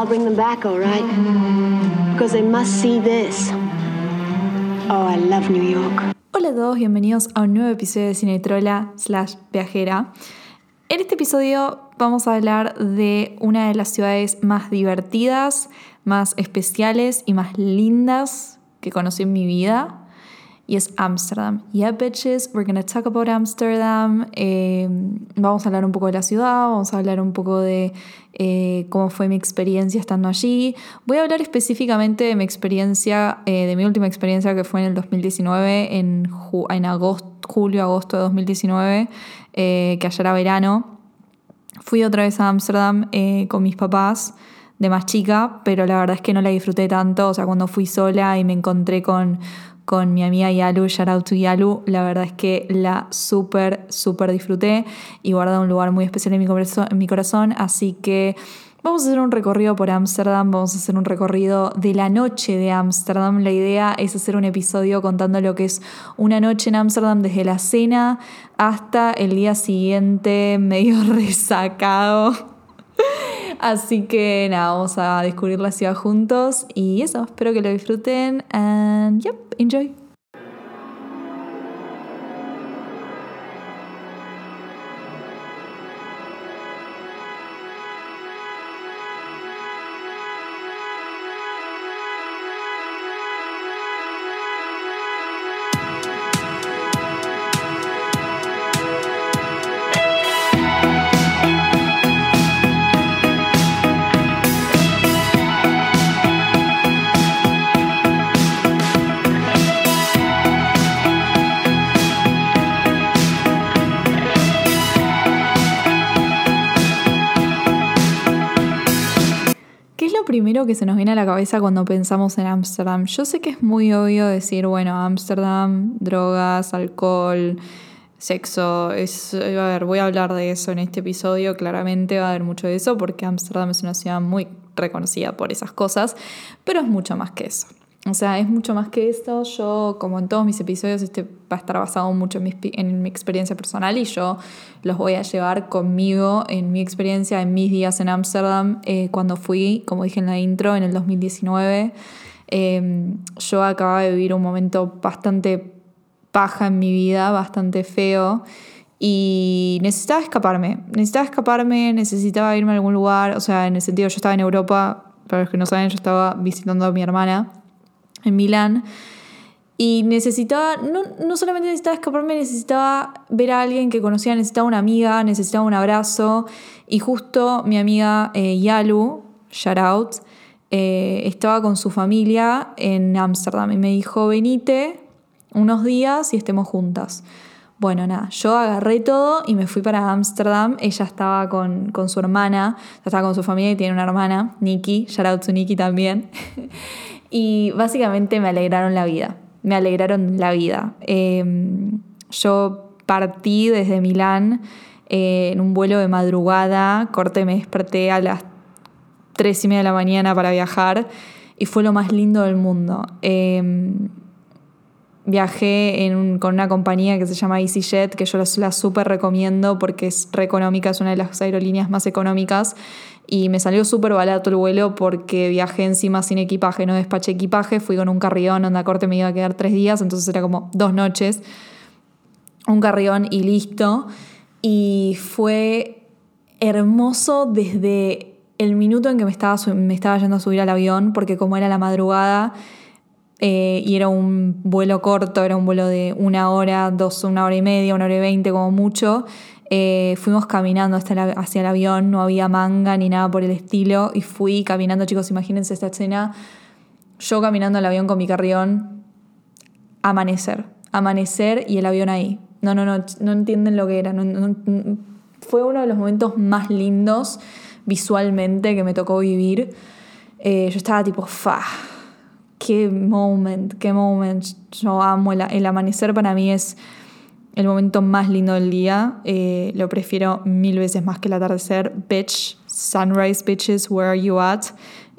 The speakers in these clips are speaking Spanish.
I'll bring them back, all right? Because they must see this. Oh, I love New York. Hola a todos, bienvenidos a un nuevo episodio de Cine Trola slash viajera. En este episodio vamos a hablar de una de las ciudades más divertidas, más especiales y más lindas que conocí en mi vida y es Amsterdam. Yeah, bitches, we're gonna talk about Amsterdam. Eh, vamos a hablar un poco de la ciudad, vamos a hablar un poco de eh, cómo fue mi experiencia estando allí. Voy a hablar específicamente de mi experiencia, eh, de mi última experiencia que fue en el 2019, en, en agosto, julio, agosto de 2019, que allá era verano. Fui otra vez a Amsterdam con mis papás de más chica, pero la verdad es que no la disfruté tanto. O sea, cuando fui sola y me encontré con con mi amiga Yalu, shout out to Yalu, la verdad es que la súper, súper disfruté y guarda un lugar muy especial en mi, corazón, en mi corazón, así que vamos a hacer un recorrido por Ámsterdam, vamos a hacer un recorrido de la noche de Ámsterdam, la idea es hacer un episodio contando lo que es una noche en Ámsterdam desde la cena hasta el día siguiente medio resacado Así que nada, vamos a descubrir la ciudad juntos y eso, espero que lo disfruten and yep, enjoy. Que se nos viene a la cabeza cuando pensamos en Ámsterdam? Yo sé que es muy obvio decir, bueno, Ámsterdam, drogas, alcohol, sexo. A ver, voy a hablar de eso en este episodio, claramente va a haber mucho de eso porque Ámsterdam es una ciudad muy reconocida por esas cosas, pero es mucho más que eso. O sea, es mucho más que esto. Yo, como en todos mis episodios, este va a estar basado mucho en mi, en mi, experiencia personal y yo los voy a llevar conmigo en mi experiencia, en mis días en Ámsterdam, eh, cuando fui, como dije en la intro, en el 2019. Em, yo acababa de vivir un momento bastante paja en mi vida, bastante feo. Y necesitaba escaparme, necesitaba escaparme, necesitaba irme a algún lugar, o sea, en el sentido, yo estaba en Europa, para los que no saben, yo estaba visitando a mi hermana en Milán. Y necesitaba, no, no, solamente necesitaba escaparme, necesitaba ver a alguien que conocía, necesitaba una amiga, necesitaba un abrazo. Y justo mi amiga eh, Yalu, shout out, eh, estaba con su familia en Ámsterdam y me dijo, venite unos días y estemos juntas. Bueno, nada, yo agarré todo y me fui para Ámsterdam. Ella estaba con, con, su hermana, estaba con su familia y tiene una hermana, Nikki, shout out to Nikki también. Y básicamente me alegraron la vida, me alegraron la vida. Em, yo partí desde Milán eh, en un vuelo de madrugada, corté, me desperté a las 3 y media de la mañana para viajar y fue lo más lindo del mundo. Em, viajé con una compañía que se llama EasyJet, que yo la, la súper recomiendo porque es re económica, es una de las aerolíneas más económicas y me salió súper barato el vuelo porque viajé encima sin equipaje, no despaché equipaje, fui con un carrión, onda corte me iba a quedar tres días, entonces era como dos noches, un carrión y listo. Y fue hermoso desde el minuto en que me estaba, me estaba yendo a subir al avión, porque como era la madrugada eh, y era un vuelo corto, era un vuelo de una hora, dos, una hora y media, una hora y veinte como mucho, eh, fuimos caminando hasta hacia el avión, no había manga ni nada por el estilo, y fui caminando, chicos, imagínense esta escena, yo caminando al avión con mi carrión, amanecer, amanecer y el avión ahí. No, no, no, no entienden lo que era. fue uno de los momentos más lindos visualmente que me tocó vivir. Eh, yo estaba tipo, fa, qué moment, qué moment. Yo amo el amanecer para mí es el momento más lindo del día. Eh, lo prefiero mil veces más que el atardecer. Bitch, sunrise bitches, where are you at?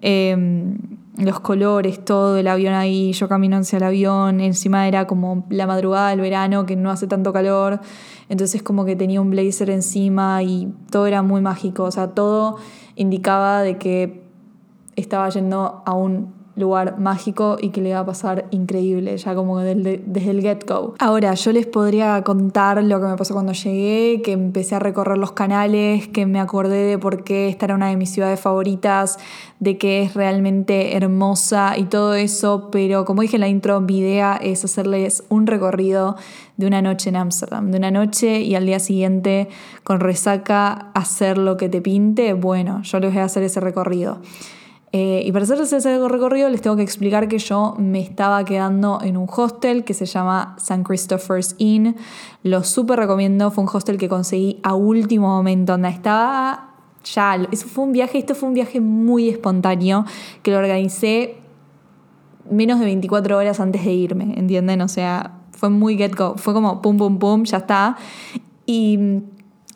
Em, los colores, todo, el avión ahí, yo camino hacia el avión, encima era como la madrugada del verano que no hace tanto calor, entonces como que tenía un blazer encima y todo era muy mágico, o sea, todo indicaba de que estaba yendo a un lugar mágico y que le iba a pasar increíble, ya como desde el get-go. Ahora, yo les podría contar lo que me pasó cuando llegué, que empecé a recorrer los canales, que me acordé de por qué esta era una de mis ciudades favoritas, de que es realmente hermosa y todo eso, pero como dije en la intro, mi idea es hacerles un recorrido de una noche en Ámsterdam, de una noche y al día siguiente con resaca hacer lo que te pinte, bueno, yo les voy a hacer ese recorrido. Eh, y para hacerles ese recorrido les tengo que explicar que yo me estaba quedando en un hostel que se llama St. Christopher's Inn. Lo súper recomiendo, fue un hostel que conseguí a último momento, donde estaba ya, eso fue un viaje, esto fue un viaje muy espontáneo que lo organicé menos de 24 horas antes de irme, ¿entienden? O sea, fue muy get go, fue como pum, pum, pum, ya está. Y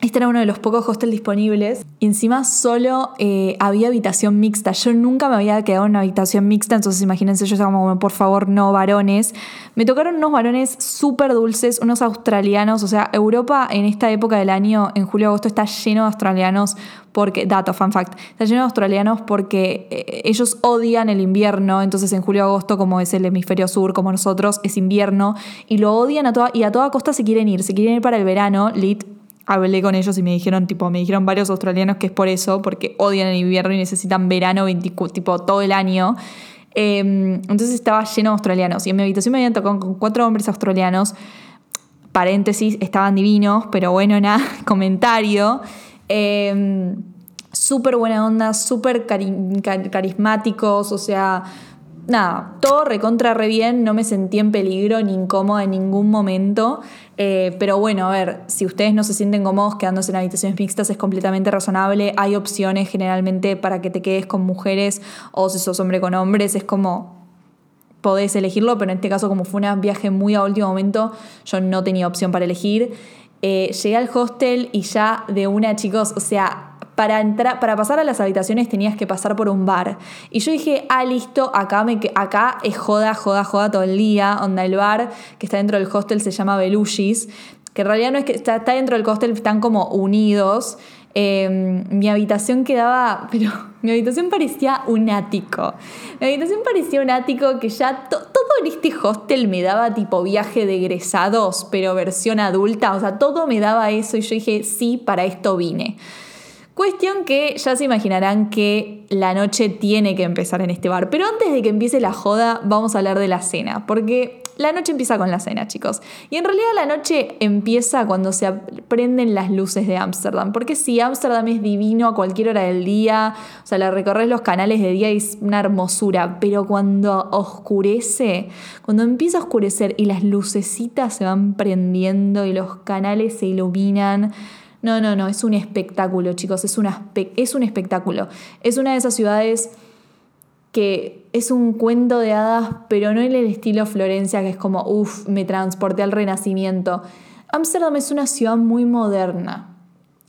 este era uno de los pocos hostels disponibles y encima solo eh, había habitación mixta. Yo nunca me había quedado en una habitación mixta, entonces imagínense, yo estaba como, por favor, no varones. Me tocaron unos varones súper dulces, unos australianos. O sea, Europa en esta época del año, en julio-agosto, está lleno de australianos porque, dato, fun fact, está lleno de australianos porque eh, ellos odian el invierno, entonces en julio-agosto, como es el hemisferio sur, como nosotros, es invierno, y lo odian a toda, y a toda costa se quieren ir, se quieren ir para el verano, lit, hablé con ellos y me dijeron, tipo, me dijeron varios australianos que es por eso, porque odian el invierno y necesitan verano tipo todo el año. Em, entonces estaba lleno de australianos y en mi habitación me habían tocado con cuatro hombres australianos. Paréntesis, estaban divinos, pero bueno, nada, comentario. Em, súper buena onda, súper carismáticos, o sea, nada, todo recontra re bien, no me sentí en peligro ni incómoda en ningún momento. Eh, pero bueno, a ver, si ustedes no se sienten cómodos quedándose en habitaciones mixtas es completamente razonable. Hay opciones generalmente para que te quedes con mujeres o si sos hombre con hombres, es como podés elegirlo, pero en este caso como fue un viaje muy a último momento, yo no tenía opción para elegir. Eh, llegué al hostel y ya de una, chicos, o sea, para, entrar, para pasar a las habitaciones tenías que pasar por un bar. Y yo dije, ah, listo, acá, me, acá es joda, joda, joda todo el día. Onda, el bar que está dentro del hostel se llama Belushis, que en realidad no es que está, dentro del hostel, están como unidos. Em, mi habitación quedaba, pero mi habitación parecía un ático. Mi habitación parecía un ático que ya todo en este hostel me daba tipo viaje de egresados, pero versión adulta. O sea, todo me daba eso y yo dije, sí, para esto vine. Cuestión que ya se imaginarán que la noche tiene que empezar en este bar. Pero antes de que empiece la joda, vamos a hablar de la cena. Porque la noche empieza con la cena, chicos. Y en realidad la noche empieza cuando se prenden las luces de Ámsterdam. Porque si Ámsterdam es divino a cualquier hora del día, o sea, la recorres los canales de día y es una hermosura. Pero cuando oscurece, cuando empieza a oscurecer y las lucecitas se van prendiendo y los canales se iluminan no, no, no, es un espectáculo, chicos, es, es un espectáculo. Es una de esas ciudades que es un cuento de hadas, pero no en el estilo Florencia, que es como, uff, me transporté al Renacimiento. Ámsterdam es una ciudad muy moderna.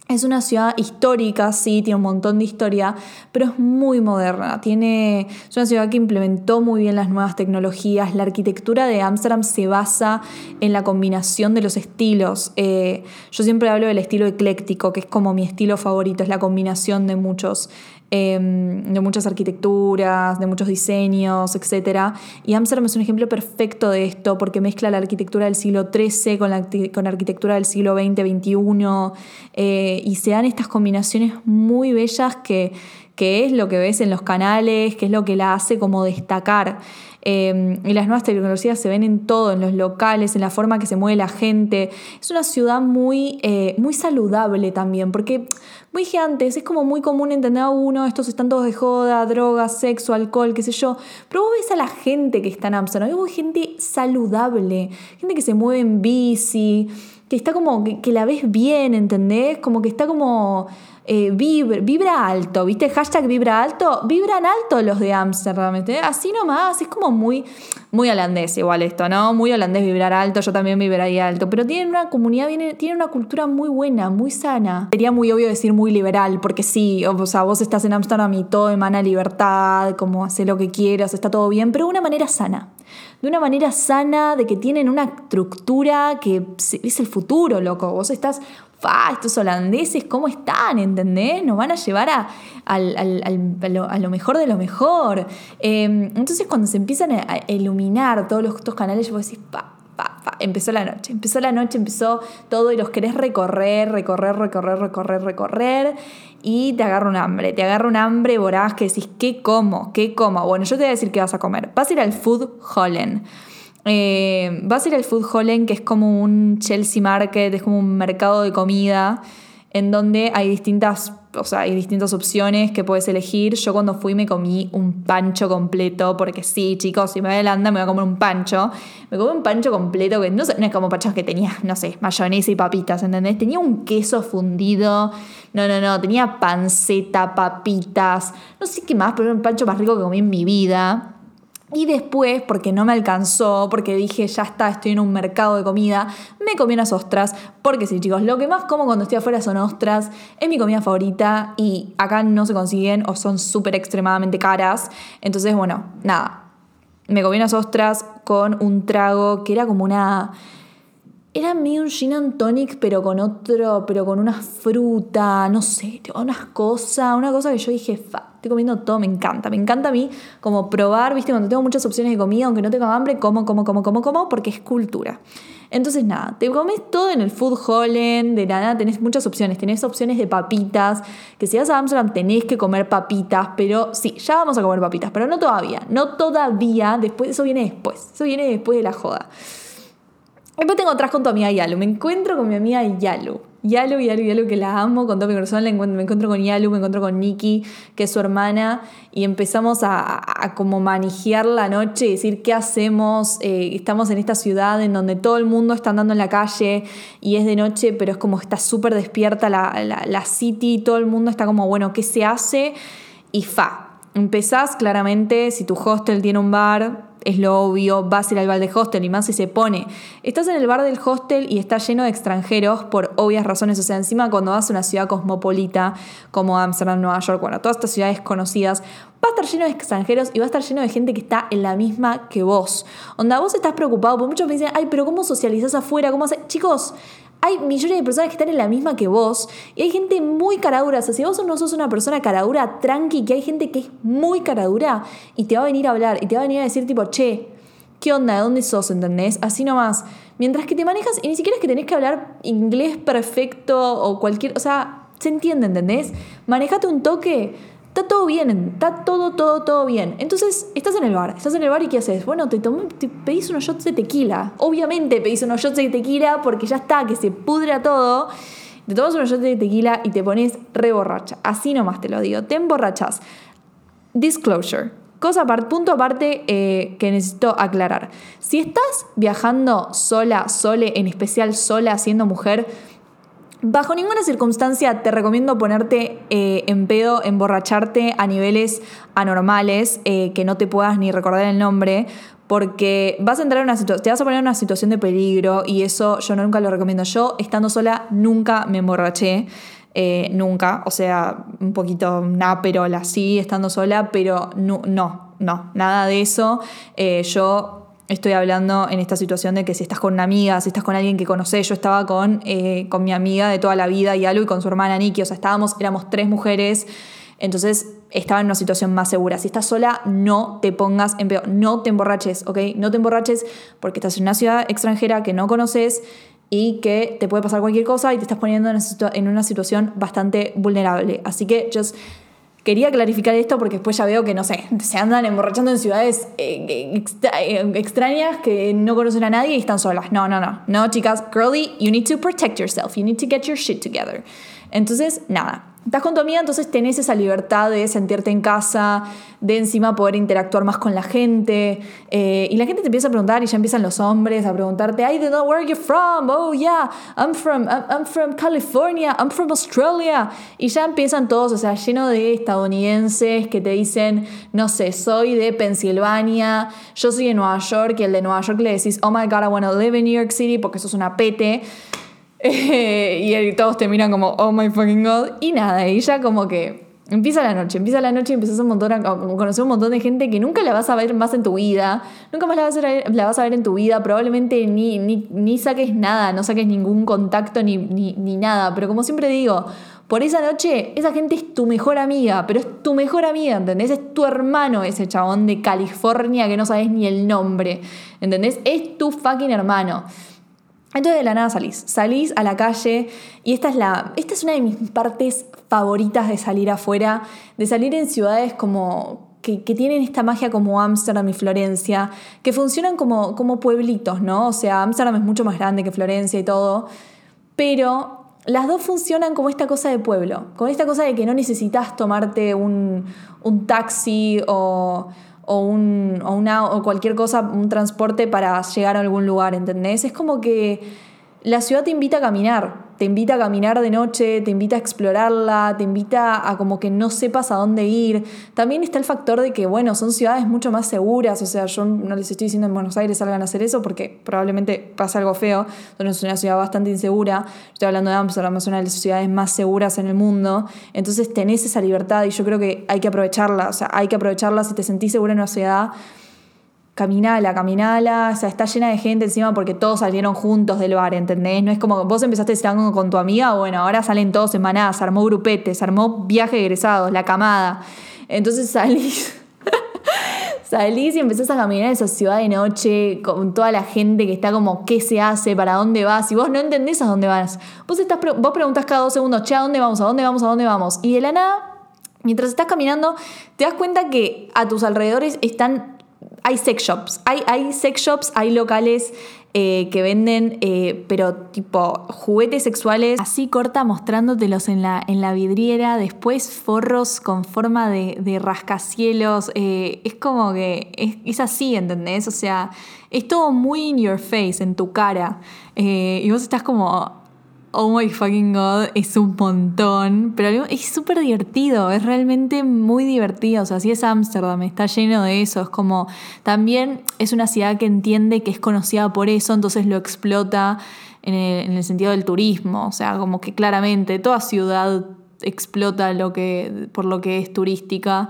Es una ciudad histórica, sí, tiene un montón de historia, pero es muy moderna. Tiene, es una ciudad que implementó muy bien las nuevas tecnologías. La arquitectura de Ámsterdam se basa en la combinación de los estilos. Eh, yo siempre hablo del estilo ecléctico, que es como mi estilo favorito, es la combinación de muchos. Em, de muchas arquitecturas, de muchos diseños, etc. Y Amsterdam es un ejemplo perfecto de esto porque mezcla la arquitectura del siglo XIII con la, con arquitectura del siglo XX, XXI, eh, y se dan estas combinaciones muy bellas que, que es lo que ves en los canales, que es lo que la hace como destacar. Em, y las nuevas tecnologías se ven en todo, en los locales, en la forma que se mueve la gente. Es una ciudad muy, eh, muy saludable también, porque, como dije antes, es como muy común entender a uno, estos están todos de joda, drogas, sexo, alcohol, qué sé yo. Pero vos ves a la gente que está en Amsterdam, vos gente saludable, gente que se mueve en bici, que está como, que la ves bien, ¿entendés? Como que está como eh, vibra, alto, ¿viste? Hashtag vibra alto, vibran alto los de Ámsterdam, Así nomás, es como muy, muy holandés igual esto, ¿no? Muy holandés vibrar alto, yo también vibraría alto, pero tienen una comunidad, tienen una cultura muy buena, muy sana. Sería muy obvio decir muy liberal, porque sí, o sea, vos estás en Ámsterdam y todo emana libertad, como hacer lo que quieras, está todo bien, pero de una manera sana de una manera sana, de que tienen una estructura que es el futuro, loco. Vos estás fa, estos holandeses, ¿cómo están? ¿Entendés? Nos van a llevar a, lo, mejor de lo mejor. Em, entonces cuando se empiezan a, iluminar todos los, estos canales, yo voy a decir, pa, pa, pa, empezó la noche, empezó la noche, empezó todo y los querés recorrer, recorrer, recorrer, recorrer, recorrer y te agarra un hambre, te agarra un hambre voraz que decís, ¿qué como? ¿Qué como? Bueno, yo te voy a decir qué vas a comer. Vas a ir al Food Holland. Eh, vas a ir al Food Holland, que es como un Chelsea Market, es como un mercado de comida, en donde hay distintas, o sea, hay distintas opciones que puedes elegir. Yo cuando fui me comí un pancho completo, porque sí, chicos, si me voy a Holanda me voy a comer un pancho. Me comí un pancho completo, que no, no es como panchos que tenía, no sé, mayonesa y papitas, ¿entendés? Tenía un queso fundido, no, no, no, tenía panceta, papitas, no sé qué más, pero era un pancho más rico que comí en mi vida. Y después, porque no me alcanzó, porque dije, ya está, estoy en un mercado de comida, me comí unas ostras, porque sí, chicos, lo que más como cuando estoy afuera son ostras, es mi comida favorita y acá no se consiguen o son súper extremadamente caras. Entonces, bueno, nada, me comí unas ostras con un trago que era como una era medio un gin and tonic, pero con otro, pero con una fruta, no sé, unas cosas, una cosa que yo dije, fa, estoy comiendo todo, me encanta. Me encanta a mí como probar, viste, cuando tengo muchas opciones de comida, aunque no tenga hambre, como, como, como, como, como, porque es cultura. Entonces, nada, te comes todo en el Food Holland, de nada, tenés muchas opciones. Tenés opciones de papitas, que si vas a Amsterdam tenés que comer papitas, pero sí, ya vamos a comer papitas, pero no todavía, no todavía, después, eso viene después, eso viene después de la joda. Después tengo atrás con tu amiga Yalu. Me encuentro con mi amiga Yalu. Yalu, Yalu, Yalu, que la amo con todo mi corazón. Me encuentro con Yalu, me encuentro con Nikki, que es su hermana, y empezamos a, como manejar la noche y decir qué hacemos. Eh, estamos en esta ciudad en donde todo el mundo está andando en la calle y es de noche, pero es como está súper despierta la, la, la city, todo el mundo está como, bueno, ¿qué se hace? Y fa. Empezás claramente, si tu hostel tiene un bar, es lo obvio, vas a ir al bar del hostel y más si se pone. Estás en el bar del hostel y está lleno de extranjeros por obvias razones. O sea, encima cuando vas a una ciudad cosmopolita como Amsterdam, Nueva York, bueno, todas estas ciudades conocidas, va a estar lleno de extranjeros y va a estar lleno de gente que está en la misma que vos. Onda, vos estás preocupado, porque muchos me dicen, ay, pero ¿cómo socializás afuera? ¿Cómo haces? Chicos, hay millones de personas que están en la misma que vos y hay gente muy caradura. O sea, si vos no sos una persona caradura, tranqui, que hay gente que es muy caradura y te va a venir a hablar y te va a venir a decir tipo, che, ¿qué onda? ¿De dónde sos? ¿Entendés? Así nomás. Mientras que te manejas y ni siquiera es que tenés que hablar inglés perfecto o cualquier... O sea, se entiende, ¿entendés? Manejate un toque Está todo bien, está todo, todo, todo bien. Entonces, estás en el bar, estás en el bar y ¿qué haces? Bueno, te, te pedís unos shots de tequila. Obviamente pedís unos shots de tequila porque ya está, que se pudra todo. Te tomas unos shots de tequila y te pones re borracha. Así nomás te lo digo, te emborrachas. Disclosure. Cosa punto aparte eh, que necesito aclarar. Si estás viajando sola, sole, en especial sola, siendo mujer, Bajo ninguna circunstancia te recomiendo ponerte eh, en pedo, emborracharte a niveles anormales, eh, que no te puedas ni recordar el nombre, porque vas a entrar en una situación, te vas a poner en una situación de peligro y eso yo nunca lo recomiendo. Yo, estando sola, nunca me emborraché. Eh, nunca, o sea, un poquito náperola así, estando sola, pero no, no, no nada de eso. yo Estoy hablando en esta situación de que si estás con una amiga, si estás con alguien que conoces, yo estaba con, eh, con mi amiga de toda la vida, y Alu, y con su hermana Nikki, o sea, estábamos, éramos tres mujeres, entonces estaba en una situación más segura. Si estás sola, no te pongas en peor, no te emborraches, ¿ok? No te emborraches porque estás en una ciudad extranjera que no conoces y que te puede pasar cualquier cosa y te estás poniendo en una, en una situación bastante vulnerable. Así que just Quería clarificar esto porque después ya veo que, no sé, se andan emborrachando en ciudades eh, eh, extrañas que no conocen a nadie y están solas. No, no, no. No, chicas, girly, you need to protect yourself. You need to get your shit together. Entonces, nada, estás con tu amiga, entonces tenés esa libertad de sentirte en casa, de encima poder interactuar más con la gente. Eh, y la gente te empieza a preguntar y ya empiezan los hombres a preguntarte, I don't know where you're from. Oh, yeah, I'm from, I'm, from California, I'm from Australia. Y ya empiezan todos, o sea, lleno de estadounidenses que te dicen, no sé, soy de Pensilvania, yo soy de Nueva York, y el de Nueva York le decís, oh my God, I want to live in New York City porque eso es una pete. y todos te miran como, oh my fucking god. Y nada, ella como que Empieza la noche, empieza la noche y empiezas a, montón a conocer un montón de gente que nunca la vas a ver más en tu vida, nunca más la vas a ver, la vas a ver en tu vida, probablemente ni, ni, saques nada, no saques ningún contacto ni, ni, nada, pero como siempre digo, por esa noche esa gente es tu mejor amiga, pero es tu mejor amiga, ¿entendés? Es tu hermano ese chabón de California que no sabes ni el nombre, ¿entendés? Es tu fucking hermano. Entonces de la nada salís, salís a la calle y esta es, la, esta es una de mis partes favoritas de salir afuera, de salir en ciudades como que, tienen esta magia como Ámsterdam y Florencia, que funcionan como, como pueblitos, ¿no? O sea, Ámsterdam es mucho más grande que Florencia y todo, pero las dos funcionan como esta cosa de pueblo, con esta cosa de que no necesitas tomarte un, un taxi o o, un, o, una, o cualquier cosa, un transporte para llegar a algún lugar, ¿entendés? Es como que la ciudad te invita a caminar, te invita a caminar de noche, te invita a explorarla, te invita a como que no sepas a dónde ir. También está el factor de que, bueno, son ciudades mucho más seguras, o sea, yo no les estoy diciendo en Buenos Aires salgan a hacer eso porque probablemente pasa algo feo, es una ciudad bastante insegura, estoy hablando de Amsterdam, es una de las ciudades más seguras en el mundo, entonces tenés esa libertad y yo creo que hay que aprovecharla, o sea, hay que aprovecharla si te sentís segura en una ciudad caminala, caminala, o sea, está llena de gente encima porque todos salieron juntos del bar, ¿entendés? No es como vos empezaste algo con tu amiga, bueno, ahora salen todos en manada, se armó grupete, se armó viaje de egresados, la camada. Entonces salís, salís y empezás a caminar esa ciudad de noche con toda la gente que está como, ¿qué se hace? ¿Para dónde vas? Y vos no entendés a dónde vas. Vos, estás, vos preguntás cada dos segundos, che, ¿a dónde vamos? ¿A dónde vamos? ¿A dónde vamos? Y de la nada, mientras estás caminando, te das cuenta que a tus alrededores están hay sex shops, hay, hay sex shops, hay locales eh, que venden, eh, pero tipo juguetes sexuales. Así corta mostrándotelos en la, en la vidriera, después forros con forma de, rascacielos. Eh, es como que es, es, así, ¿entendés? O sea, es todo muy in your face, en tu cara. y vos estás como, oh my fucking god, es un montón, pero es súper divertido, es realmente muy divertido, o sea, si es Ámsterdam, está lleno de eso, es como, también es una ciudad que entiende que es conocida por eso, entonces lo explota en el, sentido del turismo, o sea, como que claramente toda ciudad explota lo que, por lo que es turística.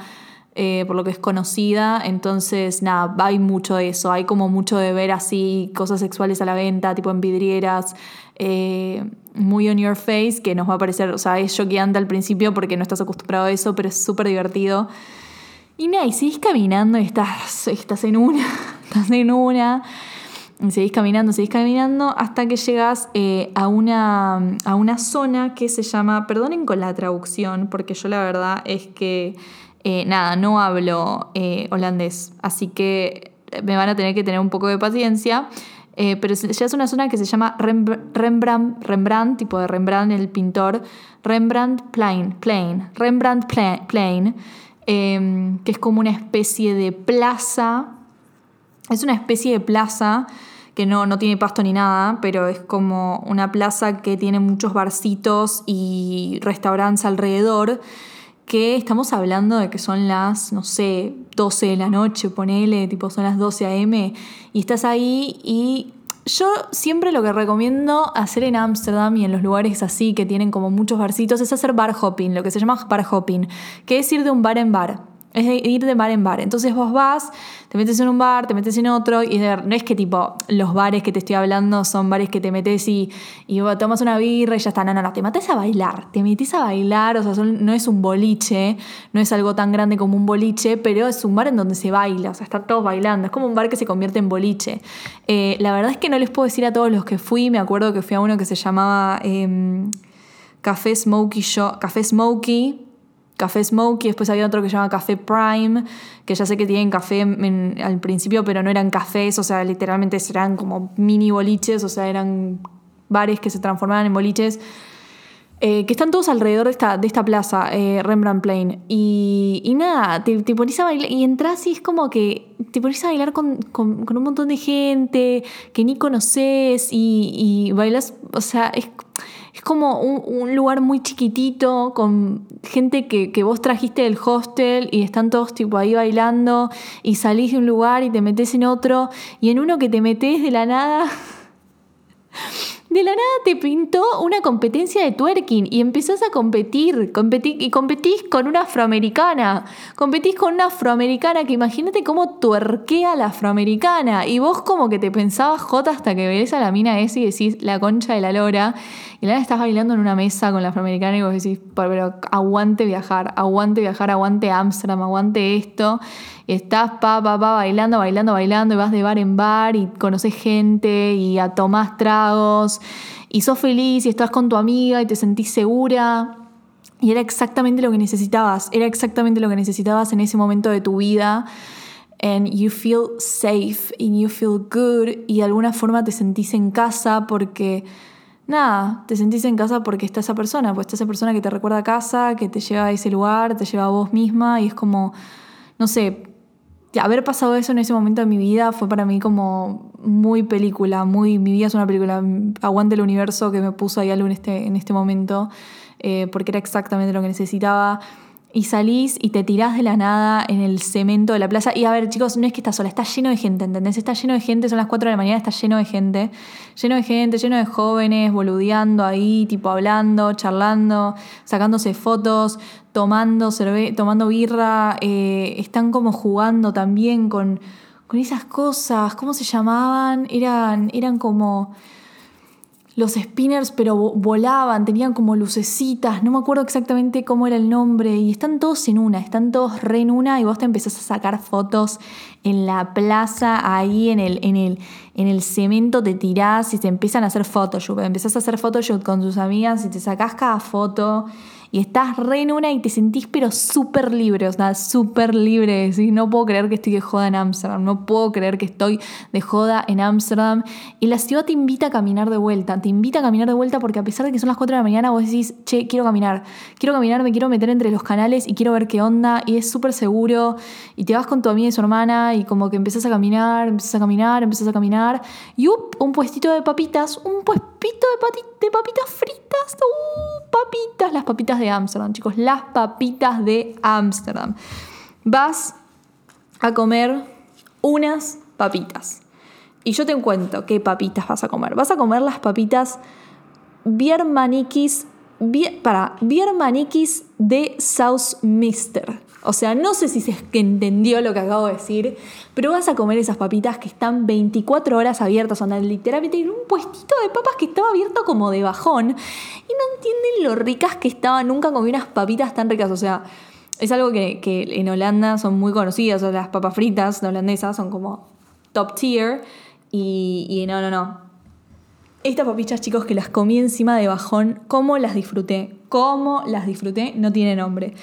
Eh, por lo que es conocida. Entonces, nada, hay mucho de eso. Hay como mucho de ver así cosas sexuales a la venta, tipo en vidrieras. Eh, muy on your face, que nos va a parecer, o sea, es choqueante al principio porque no estás acostumbrado a eso, pero es súper divertido. Y nada, y seguís caminando y estás, estás en una, estás en una, y seguís caminando, seguís caminando hasta que llegas eh, a, una, a una zona que se llama, perdonen con la traducción, porque yo la verdad es que, eh, nada, no hablo eh, holandés, así que me van a tener que tener un poco de paciencia. Eh, pero ya es una zona que se llama Rembrandt, Rembrandt, tipo de Rembrandt el pintor, Rembrandt Plain, Plain Rembrandt Plain, em, que es como una especie de plaza, es una especie de plaza que no, no tiene pasto ni nada, pero es como una plaza que tiene muchos barcitos y restaurantes alrededor que estamos hablando de que son las, no sé, 12 de la noche, ponele, tipo son las 12 a.m. y estás ahí y yo siempre lo que recomiendo hacer en Ámsterdam y en los lugares así que tienen como muchos barcitos es hacer bar hopping, lo que se llama bar hopping, que es ir de un bar en bar. Es ir de bar en bar. Entonces vos vas, te metes en un bar, te metes en otro, y no es que tipo los bares que te estoy hablando son bares que te metes y, tomas una birra y ya está. No, no, no, te metes a bailar, te metes a bailar, o sea, no es un boliche, no es algo tan grande como un boliche, pero es un bar en donde se baila, o sea, están todos bailando, es como un bar que se convierte en boliche. Eh, la verdad es que no les puedo decir a todos los que fui, me acuerdo que fui a uno que se llamaba em, Café Smokey Café Smokey Café Smokey, después había otro que se llama Café Prime, que ya sé que tienen café al principio, pero no eran cafés, o sea, literalmente eran como mini boliches, o sea, eran bares que se transformaban en boliches, eh, que están todos alrededor de esta, plaza, eh, Rembrandt Plain. Y, nada, te, te, pones a bailar y entras y es como que te pones a bailar con, con, un montón de gente que ni conoces y, y bailas, o sea, es es como un, lugar muy chiquitito con gente que, vos trajiste del hostel y están todos tipo ahí bailando y salís de un lugar y te metes en otro y en uno que te metes de la nada de la nada te pintó una competencia de twerking y empezás a competir, y competís con una afroamericana, competís con una afroamericana que imagínate cómo tuerquea la afroamericana. Y vos como que te pensabas jota hasta que ves a la mina esa y decís la concha de la lora. Y la estás bailando en una mesa con la afroamericana y vos decís, pero aguante viajar, aguante viajar, aguante Amsterdam, aguante esto estás pa, pa, bailando, bailando, bailando, y vas de bar en bar y conoces gente y a tomás tragos y sos feliz y estás con tu amiga y te sentís segura. Y era exactamente lo que necesitabas, era exactamente lo que necesitabas en ese momento de tu vida. And you feel safe and you feel good y de alguna forma te sentís en casa porque, nada, te sentís en casa porque está esa persona, pues está esa persona que te recuerda a casa, que te lleva a ese lugar, te lleva a vos misma y es como, no sé, haber pasado eso en ese momento de mi vida fue para mí como muy película, muy, mi vida es una película, aguante el universo que me puso ahí algo en este, en este momento, eh, porque era exactamente lo que necesitaba y salís y te tirás de la nada en el cemento de la plaza. Y a ver, chicos, no es que estás sola, está lleno de gente, ¿entendés? Está lleno de gente, son las 4 de la mañana, está lleno de gente. Lleno de gente, lleno de jóvenes, boludeando ahí, tipo hablando, charlando, sacándose fotos, tomando, tomando birra. Eh, están como jugando también con, con esas cosas. ¿Cómo se llamaban? Eran, eran como los spinners, pero volaban, tenían como lucecitas, no me acuerdo exactamente cómo era el nombre, y están todos en una, están todos re en una, y vos te empezás a sacar fotos en la plaza, ahí en el, en el, en el cemento te tirás y te empiezan a hacer Photoshop, empezás a hacer Photoshop con tus amigas y te sacás cada foto y estás re en una y te sentís pero súper libre, o sea, súper libre. No puedo creer que estoy de joda en Ámsterdam, no puedo creer que estoy de joda en Ámsterdam. Y la ciudad te invita a caminar de vuelta, te invita a caminar de vuelta porque a pesar de que son las 4 de la mañana, vos decís, che, quiero caminar, quiero caminar, me quiero meter entre los canales y quiero ver qué onda. Y es súper seguro. Y te vas con tu amiga y su hermana y como que empezás a caminar, empezás a caminar, empezás a caminar. Y up, un puestito de papitas, un puestito de, de papitas fritas, uh, papitas, las papitas de Ámsterdam, chicos, las papitas de Ámsterdam. Vas a comer unas papitas. Y yo te cuento qué papitas vas a comer. Vas a comer las papitas Biermanikis, para, Biermanikis de Southminster. O sea, no sé si se entendió lo que acabo de decir, pero vas a comer esas papitas que están 24 horas abiertas, sea, literalmente en un puestito de papas que estaba abierto como de bajón y no entienden lo ricas que estaban, nunca comí unas papitas tan ricas, o sea, es algo que, en Holanda son muy conocidas, o las papas fritas holandesas son como top tier y, y no, no, no. Estas papitas, chicos, que las comí encima de bajón, ¿cómo las disfruté? ¿Cómo las disfruté? No tiene nombre.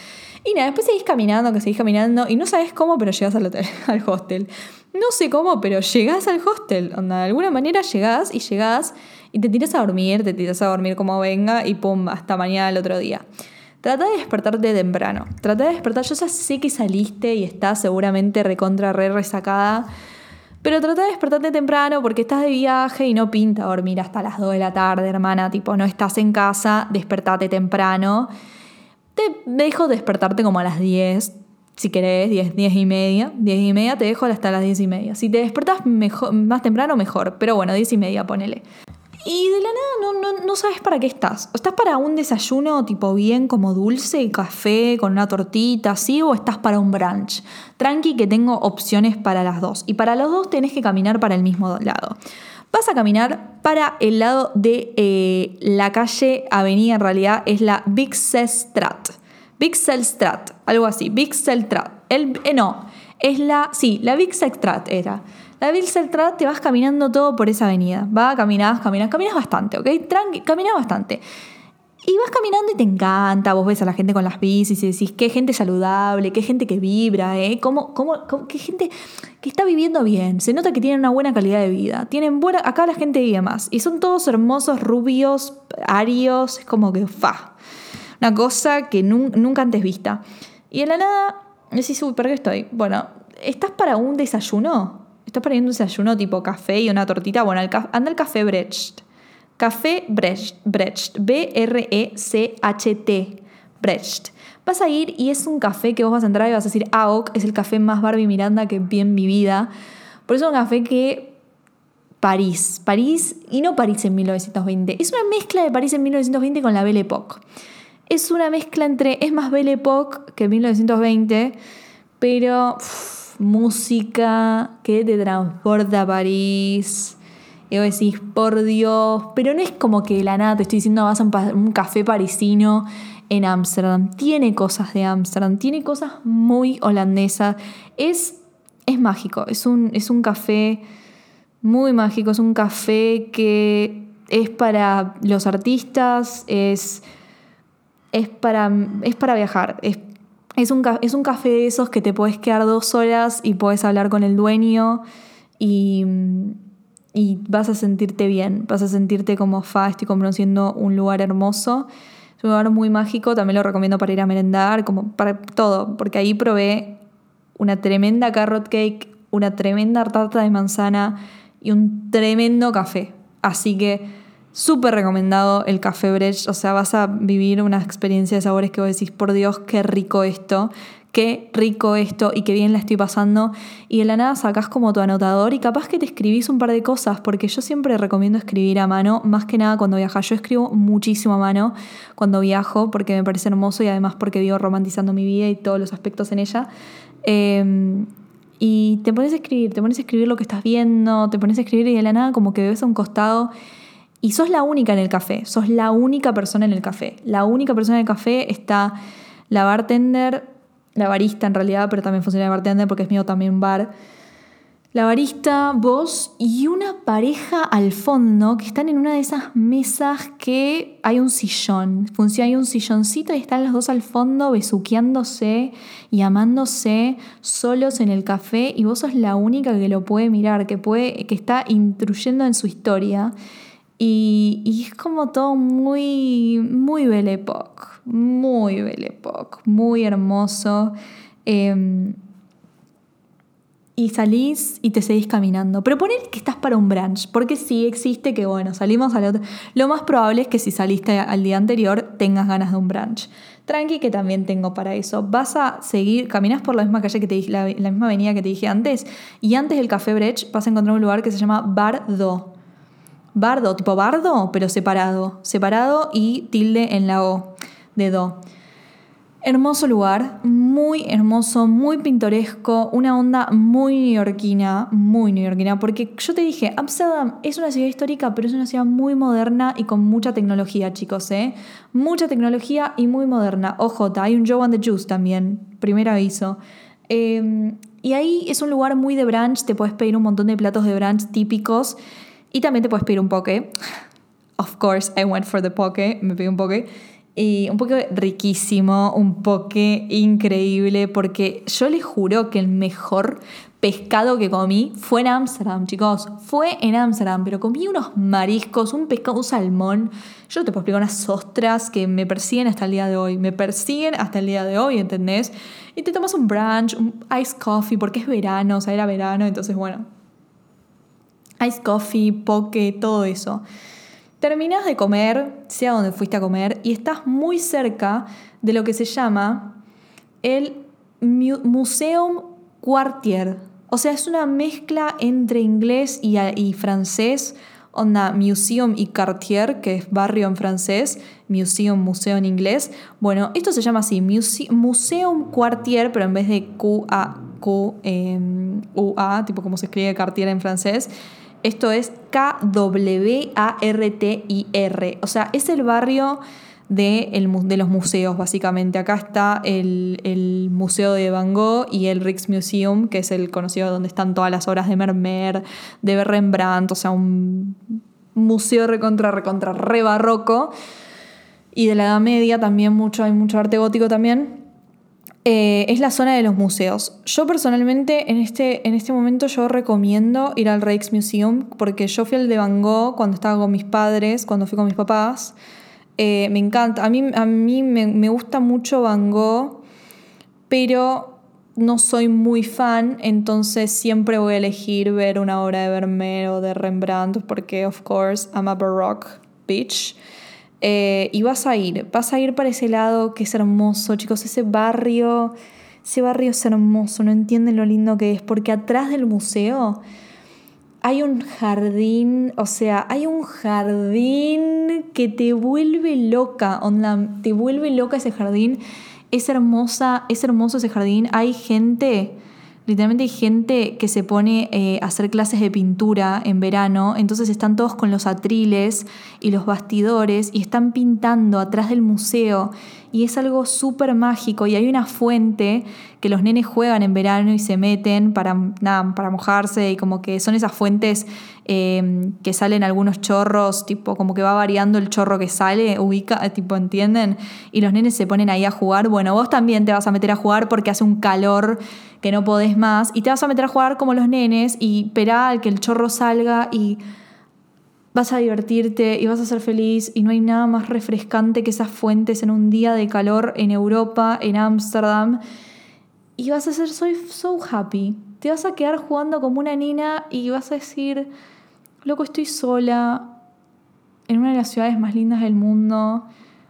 Y nada, después seguís caminando, que seguís caminando y no sabes cómo, pero llegas al hotel, al hostel. No sé cómo, pero llegás al hostel. Onda, de alguna manera llegás y llegás y te tiras a dormir, te tiras a dormir como venga y pum, hasta mañana el otro día. Trata de despertarte temprano. Trata de despertar. Yo ya sé que saliste y estás seguramente recontra re resacada. Pero trata de despertarte temprano porque estás de viaje y no pinta dormir hasta las 2 de la tarde, hermana. Tipo, no estás en casa, despertate temprano te dejo despertarte como a las 10, si querés, 10, 10 y media. 10 y media te dejo hasta las 10 y media. Si te despertas mejor, más temprano, mejor. Pero bueno, 10 y media, ponele. Y de la nada no, no, no, sabes para qué estás. ¿Estás para un desayuno tipo bien como dulce, café, con una tortita, así? ¿O estás para un brunch? Tranqui que tengo opciones para las dos. Y para los dos tenés que caminar para el mismo lado vas a caminar para el lado de eh, la calle, avenida en realidad, es la Bixelstraat. Bixelstraat, algo así, Bixelstraat. El, eh, no, es la, sí, la Bixelstraat era. La Bixelstraat te vas caminando todo por esa avenida. Va, caminas, caminas, caminas bastante, ¿ok? Tranqui, caminas bastante. Y vas caminando y te encanta, vos ves a la gente con las bicis y decís, qué gente saludable, qué gente que vibra, ¿eh? ¿Cómo, cómo, qué gente que está viviendo bien, se nota que tienen una buena calidad de vida, tienen buena, acá la gente vive más, y son todos hermosos, rubios, arios, es como que fa, una cosa que nunca antes vista. Y en la nada, decís, uy, ¿para qué estoy? Bueno, ¿estás para un desayuno? ¿Estás para un desayuno tipo café y una tortita? Bueno, anda al café Brecht Café Brecht, Brecht, B-R-E-C-H-T, Brecht. Vas a ir y es un café que vos vas a entrar y vas a decir, ah, es el café más Barbie Miranda que vi en mi. Por eso es un café que París. París, y no París en 1920. Es una mezcla de París en 1920 con la Belle Époque. Es una mezcla entre, es más Belle Époque que 1920, pero música que te transporta a París. Y vos decís, por Dios, pero no es como que la nada te estoy diciendo vas a un, café parisino en Ámsterdam. Tiene cosas de Ámsterdam, tiene cosas muy holandesas. Es, es mágico, es un, es un café muy mágico, es un café que es para los artistas, es, es, para, es para viajar, es, es, un, es un café de esos que te puedes quedar dos horas y puedes hablar con el dueño y, y vas a sentirte bien, vas a sentirte como, fa, estoy conociendo un lugar hermoso. Es un lugar muy mágico, también lo recomiendo para ir a merendar, como para todo, porque ahí probé una tremenda carrot cake, una tremenda tarta de manzana, y un tremendo café. Así que súper recomendado el café Brecht. O sea, vas a vivir una experiencia de sabores que vos decís, por Dios, qué rico esto, qué rico esto y qué bien la estoy pasando. Y de la nada sacás como tu anotador y capaz que te escribís un par de cosas, porque yo siempre recomiendo escribir a mano, más que nada cuando viajas. Yo escribo muchísimo a mano cuando viajo, porque me parece hermoso y además porque vivo romantizando mi vida y todos los aspectos en ella. Eh, y te pones a escribir, te pones a escribir lo que estás viendo, te pones a escribir y de la nada como que ves a un costado y sos la única en el café, sos la única persona en el café. La única persona en el café está la bartender, la barista en realidad, pero también funciona de bartender porque es mío también bar la barista, vos y una pareja al fondo que están en una de esas mesas que hay un sillón. Funciona, hay un silloncito y están los dos al fondo besuqueándose y amándose solos en el café y vos sos la única que lo puede mirar, que, puede, que está intruyendo en su historia. Y, es como todo muy, muy Belle Époque, muy Belle Époque, muy hermoso. Em, y salís y te seguís caminando. Pero poner que estás para un brunch, porque sí existe que, bueno, salimos al otro. Lo más probable es que si saliste al día anterior tengas ganas de un brunch. Tranqui que también tengo para eso. Vas a seguir, caminas por la misma calle que te dije, la, misma avenida que te dije antes, y antes del Café Brech vas a encontrar un lugar que se llama Bardo. Bardo, tipo bardo, pero separado. Separado y tilde en la O de do. Hermoso lugar, muy hermoso, muy pintoresco, una onda muy neoyorquina, muy neoyorquina, porque yo te dije, Amsterdam es una ciudad histórica, pero es una ciudad muy moderna y con mucha tecnología, chicos, ¿eh? Mucha tecnología y muy moderna. Ojo, hay un Joe and the Juice también, primer aviso. Em, y ahí es un lugar muy de brunch, te puedes pedir un montón de platos de brunch típicos y también te puedes pedir un poke. Of course, I went for the poke, me pedí un poke. Y un poco riquísimo, un poke increíble, porque yo les juro que el mejor pescado que comí fue en Ámsterdam, chicos. Fue en Ámsterdam, pero comí unos mariscos, un pescado, un salmón. Yo te puedo explicar unas ostras que me persiguen hasta el día de hoy. Me persiguen hasta el día de hoy, ¿entendés? Y te tomas un brunch, un ice coffee, porque es verano, o sea, era verano, entonces bueno. Ice coffee, poke, todo eso. Terminas de comer, sea donde fuiste a comer, y estás muy cerca de lo que se llama el Museum Quartier. O sea, es una mezcla entre inglés y, francés, onda Museum y Quartier, que es barrio en francés, Museum, museo en inglés. Bueno, esto se llama así, Museum Quartier, pero en vez de Q-A-Q, em, U-A, tipo como se escribe Cartier en francés, esto es K-W-A-R-T-I-R. O sea, es el barrio de, los museos, básicamente. Acá está el, Museo de Van Gogh y el Rijksmuseum, que es el conocido donde están todas las obras de Mermer, de Rembrandt, o sea, un museo recontra, recontra, re barroco. Y de la Edad Media también mucho, hay mucho arte gótico también. Eh, es la zona de los museos. Yo personalmente en este, en este momento yo recomiendo ir al Rijksmuseum porque yo fui al de Van Gogh cuando estaba con mis padres, cuando fui con mis papás. Eh, me encanta, a mí, a mí me, gusta mucho Van Gogh, pero no soy muy fan, entonces siempre voy a elegir ver una obra de Vermeer o de Rembrandt porque, of course, I'm a Baroque bitch. Eh, y vas a ir, vas a ir para ese lado que es hermoso, chicos, ese barrio, ese barrio es hermoso, no entienden lo lindo que es, porque atrás del museo hay un jardín, o sea, hay un jardín que te vuelve loca, onda, te vuelve loca ese jardín. Es hermosa, es hermoso ese jardín. Hay gente Literalmente hay gente que se pone eh, a hacer clases de pintura en verano, entonces están todos con los atriles y los bastidores y están pintando atrás del museo y es algo súper mágico y hay una fuente que los nenes juegan en verano y se meten para, para mojarse y como que son esas fuentes em, que salen algunos chorros, tipo como que va variando el chorro que sale, ubica, tipo, ¿entienden? Y los nenes se ponen ahí a jugar. Bueno, vos también te vas a meter a jugar porque hace un calor que no podés más y te vas a meter a jugar como los nenes y esperá al que el chorro salga y vas a divertirte y vas a ser feliz y no hay nada más refrescante que esas fuentes en un día de calor en Europa, en Ámsterdam y vas a ser so, so happy. Te vas a quedar jugando como una nina y vas a decir, loco, estoy sola en una de las ciudades más lindas del mundo.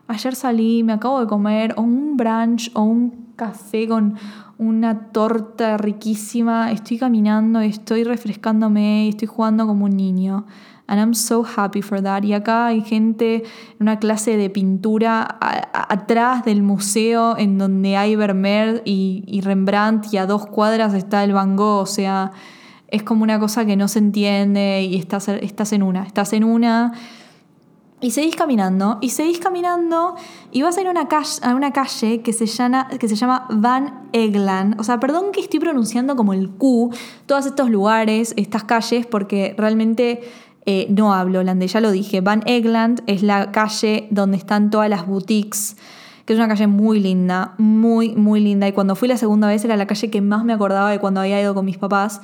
Ayer salí, me acabo de comer o un brunch o un café con una torta riquísima, estoy caminando, estoy refrescándome estoy jugando como un niño. And I'm so happy for that. Y acá hay gente en una clase de pintura atrás del museo en donde hay Vermeer y, y, Rembrandt y a dos cuadras está el Van Gogh. O sea, es como una cosa que no se entiende y estás, estás en una. Estás en una y seguís caminando, y seguís caminando, y vas a ir a una calle, a una calle que, se llama, que se llama Van Egland. O sea, perdón que estoy pronunciando como el Q todos estos lugares, estas calles, porque realmente eh, no hablo holandés, ya lo dije. Van Egland es la calle donde están todas las boutiques, que es una calle muy linda, muy, muy linda. Y cuando fui la segunda vez era la calle que más me acordaba de cuando había ido con mis papás.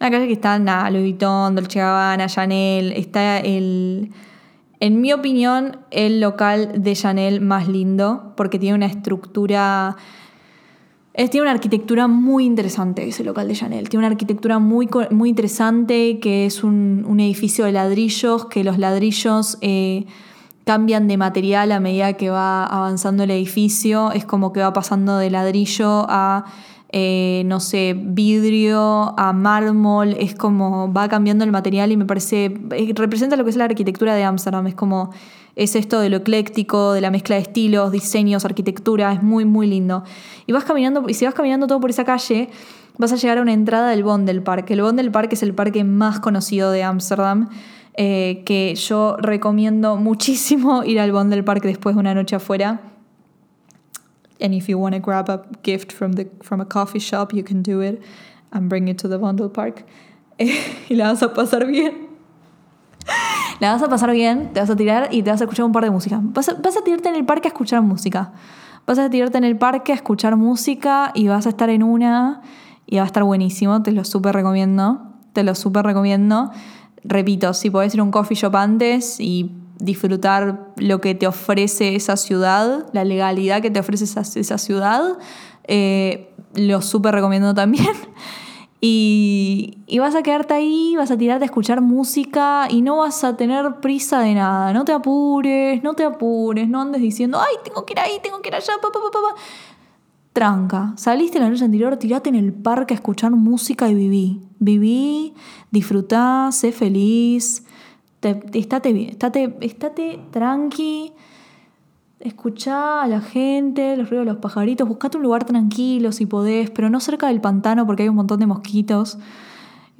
La calle que está, nada, Louis Vuitton, Dolce Gabbana, Chanel, está el en mi opinión, el local de Chanel más lindo, porque tiene una estructura. tiene una arquitectura muy interesante ese local de Chanel. Tiene una arquitectura muy, muy interesante, que es un, edificio de ladrillos, que los ladrillos eh, cambian de material a medida que va avanzando el edificio. Es como que va pasando de ladrillo a eh, no sé, vidrio, a mármol, es como va cambiando el material y me parece, eh, representa lo que es la arquitectura de Amsterdam, es como, es esto de lo ecléctico, de la mezcla de estilos, diseños, arquitectura, es muy, muy lindo. Y vas caminando, y si vas caminando todo por esa calle, vas a llegar a una entrada del Park El Park es el parque más conocido de Ámsterdam. Eh, que yo recomiendo muchísimo ir al Park después de una noche afuera. And if you want to grab a gift from, the, from a coffee shop, you can do it and bring it to the Bundle Park. y la vas a pasar bien. La vas a pasar bien, te vas a tirar y te vas a escuchar un par de música. Vas a, vas a tirarte en el parque a escuchar música. Vas a tirarte en el parque a escuchar música y vas a estar en una y va a estar buenísimo. Te lo súper recomiendo. Te lo súper recomiendo. Repito, si podés ir a un coffee shop antes y disfrutar lo que te ofrece esa ciudad, la legalidad que te ofrece esa, ciudad. Eh, lo súper recomiendo también. Y, y, vas a quedarte ahí, vas a tirarte a escuchar música y no vas a tener prisa de nada. No te apures, no te apures, no andes diciendo, ay, tengo que ir ahí, tengo que ir allá, pa, pa. Tranca, saliste la noche anterior, tirate en el parque a escuchar música y viví. Viví, disfrutá, sé feliz. Te, estate bien, estate, estate tranqui, escuchá a la gente, los ruidos de los pajaritos, buscate un lugar tranquilo si podés, pero no cerca del pantano porque hay un montón de mosquitos.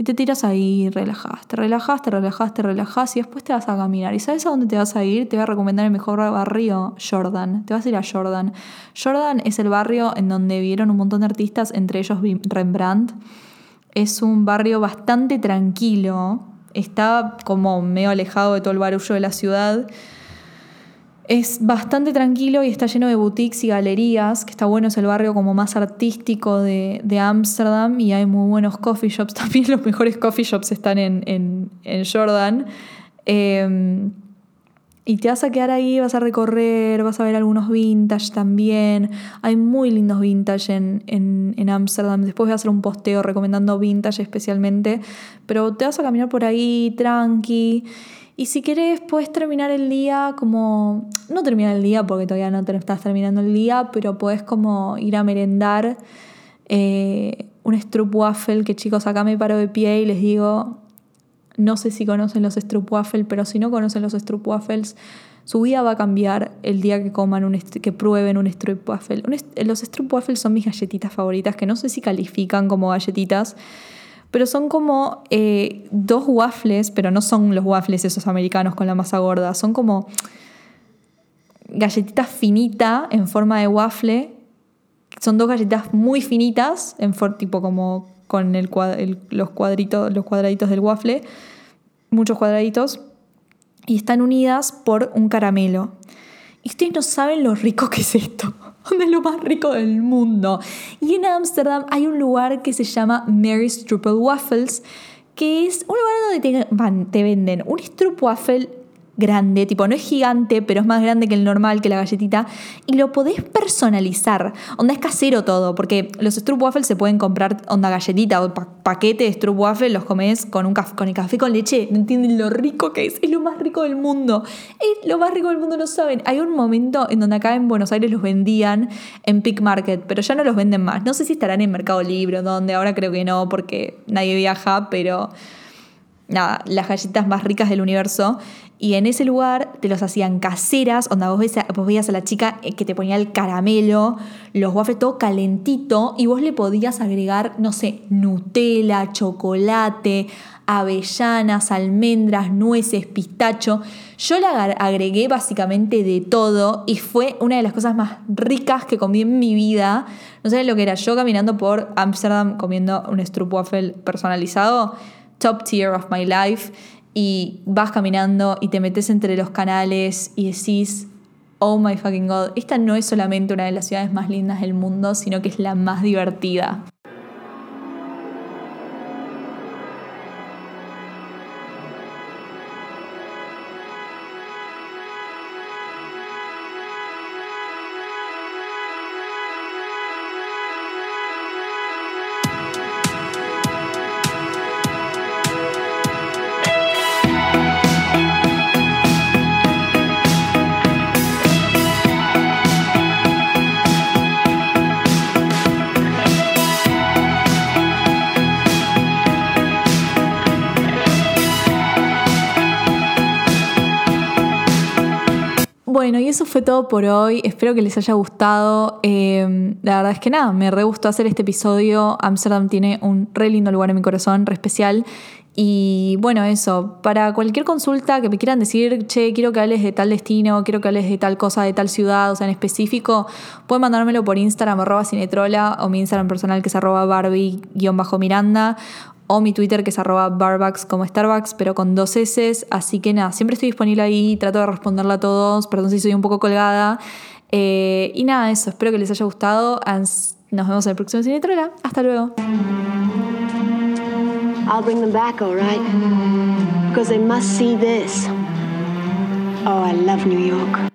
Y te tiras ahí, relajás, te relajás, te relajás, te relajás y después te vas a caminar. ¿Y sabes a dónde te vas a ir? Te voy a recomendar el mejor barrio, Jordan. Te vas a ir a Jordan. Jordan es el barrio en donde vivieron un montón de artistas, entre ellos Rembrandt. Es un barrio bastante tranquilo, está como medio alejado de todo el barullo de la ciudad. Es bastante tranquilo y está lleno de boutiques y galerías, que está bueno, es el barrio como más artístico de Ámsterdam y hay muy buenos coffee shops también, los mejores coffee shops están en, en, en Jordan. Eh, y te vas a quedar ahí, vas a recorrer, vas a ver algunos vintage también. Hay muy lindos vintage en Ámsterdam. En, Después voy a hacer un posteo recomendando vintage especialmente. Pero te vas a caminar por ahí tranqui. Y si querés, puedes terminar el día como. No terminar el día porque todavía no te estás terminando el día, pero puedes como ir a merendar eh, un waffle que chicos acá me paro de pie y les digo No sé si conocen los Stroopwafel, pero si no conocen los Stroopwafels, su vida va a cambiar el día que coman un que prueben un Stroopwafel. los Stroopwafels son mis galletitas favoritas, que no sé si califican como galletitas, pero son como eh, dos waffles, pero no son los waffles esos americanos con la masa gorda, son como galletitas finita en forma de waffle. Son dos galletitas muy finitas, en tipo como con los, cuadritos, los cuadraditos del waffle, muchos cuadraditos, y están unidas por un caramelo. Ustedes no saben lo rico que es esto. Es lo más rico del mundo. Y en Ámsterdam hay un lugar que se llama Mary's Struppel Waffles, que es un lugar donde te, venden un Waffle grande, tipo no es gigante, pero es más grande que el normal, que la galletita, y lo podés personalizar. Onda es casero todo, porque los Stroopwafels se pueden comprar onda galletita o paquete de Stroopwafel, los comes con, un con el café con leche, no entienden lo rico que es, es lo más rico del mundo, es lo más rico del mundo, no saben. Hay un momento en donde acá en Buenos Aires los vendían en Pick Market, pero ya no los venden más. No sé si estarán en Mercado Libre, donde ahora creo que no, porque nadie viaja, pero nada, las galletas más ricas del universo. Y en ese lugar te los hacían caseras, vos, vos veías a la chica eh, que te ponía el caramelo, los waffles todo calentito, y vos le podías agregar, no sé, Nutella, chocolate, avellanas, almendras, nueces, pistacho. Yo le agregué básicamente de todo y fue una de las cosas más ricas que comí en mi vida. No sé lo que era, yo caminando por Amsterdam comiendo un stroopwafel personalizado top tier of my life y vas caminando y te metes entre los canales y decís, oh my fucking god, esta no es solamente una de las ciudades más lindas del mundo, sino que es la más divertida. Eso fue todo por hoy. Espero que les haya gustado. Eh, la verdad es que nada, me re gustó hacer este episodio. Amsterdam tiene un re lindo lugar en mi corazón, re especial. Y bueno, eso, para cualquier consulta que me quieran decir, che, quiero que hables de tal destino, quiero que hables de tal cosa, de tal ciudad, o sea, en específico, pueden mandármelo por Instagram, arroba cinetrola, o mi Instagram personal que es arroba barbie-miranda, o mi Twitter que es arroba barbucks como Starbucks, pero con dos S. Así que nada, siempre estoy disponible ahí, trato de responderla a todos, perdón si soy un poco colgada. Eh, y nada, eso, espero que les haya gustado. Nos vemos en el próximo Cine Trola. Hasta luego. I'll bring them back, all right? Because they must see this. Oh, I love New York.